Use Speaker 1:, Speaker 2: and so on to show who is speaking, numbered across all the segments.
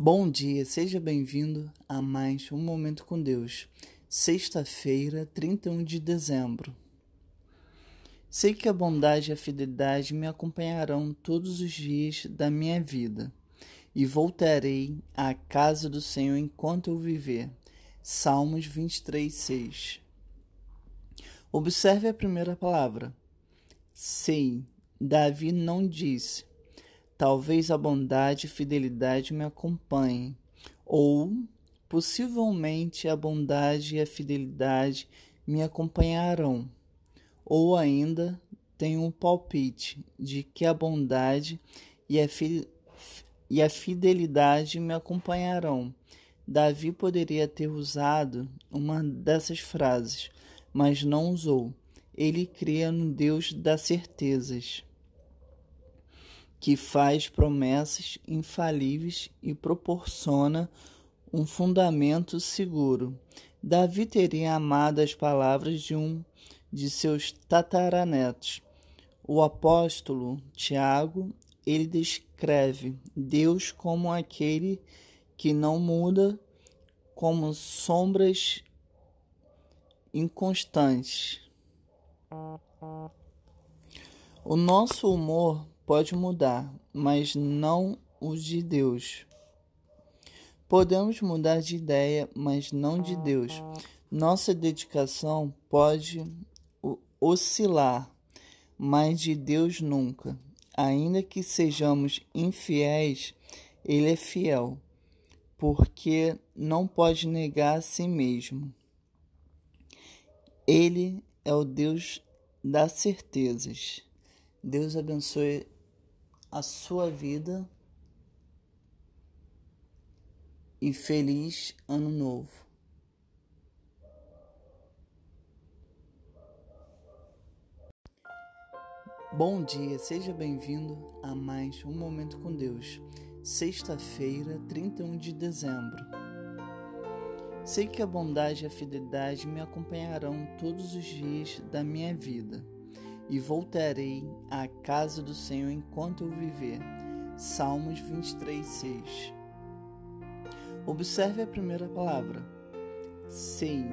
Speaker 1: Bom dia, seja bem-vindo a mais um Momento com Deus. Sexta-feira, 31 de dezembro. Sei que a bondade e a fidelidade me acompanharão todos os dias da minha vida e voltarei à casa do Senhor enquanto eu viver. Salmos 23, 6. Observe a primeira palavra. Sei. Davi não disse Talvez a bondade e fidelidade me acompanhem, ou possivelmente a bondade e a fidelidade me acompanharão, ou ainda tenho um palpite de que a bondade e a, fi e a fidelidade me acompanharão. Davi poderia ter usado uma dessas frases, mas não usou. Ele cria no Deus das certezas que faz promessas infalíveis e proporciona um fundamento seguro. Davi teria amado as palavras de um de seus tataranetos. O apóstolo Tiago, ele descreve Deus como aquele que não muda, como sombras inconstantes. O nosso humor pode mudar, mas não o de Deus. Podemos mudar de ideia, mas não de Deus. Nossa dedicação pode oscilar, mas de Deus nunca. Ainda que sejamos infiéis, Ele é fiel, porque não pode negar a si mesmo. Ele é o Deus das certezas. Deus abençoe a sua vida e feliz ano novo. Bom dia, seja bem-vindo a mais um Momento com Deus. Sexta-feira, 31 de dezembro. Sei que a bondade e a fidelidade me acompanharão todos os dias da minha vida e voltarei à casa do Senhor enquanto eu viver. Salmos 23, 6. Observe a primeira palavra. Sei,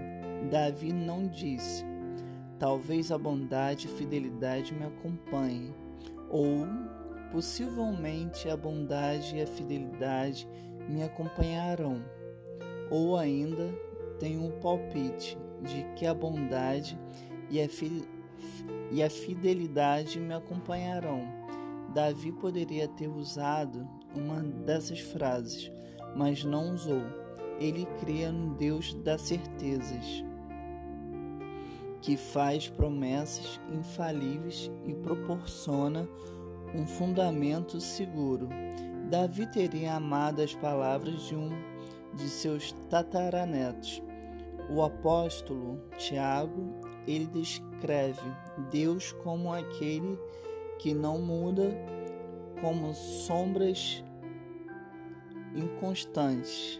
Speaker 1: Davi não disse, talvez a bondade e fidelidade me acompanhem, ou possivelmente a bondade e a fidelidade me acompanharão, ou ainda tenho um palpite de que a bondade e a fidelidade e a fidelidade me acompanharão. Davi poderia ter usado uma dessas frases, mas não usou. Ele cria no Deus das certezas, que faz promessas infalíveis e proporciona um fundamento seguro. Davi teria amado as palavras de um de seus tataranetos. O apóstolo Tiago ele descreve Deus como aquele que não muda, como sombras inconstantes.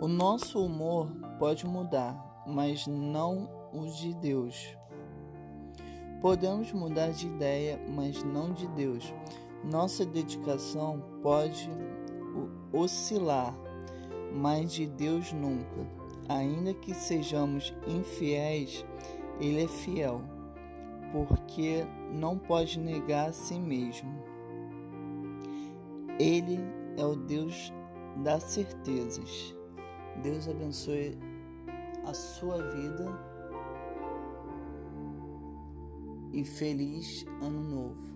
Speaker 1: O nosso humor pode mudar, mas não o de Deus. Podemos mudar de ideia, mas não de Deus. Nossa dedicação pode oscilar, mas de Deus nunca. Ainda que sejamos infiéis, Ele é fiel, porque não pode negar a si mesmo. Ele é o Deus das certezas. Deus abençoe a sua vida e feliz ano novo.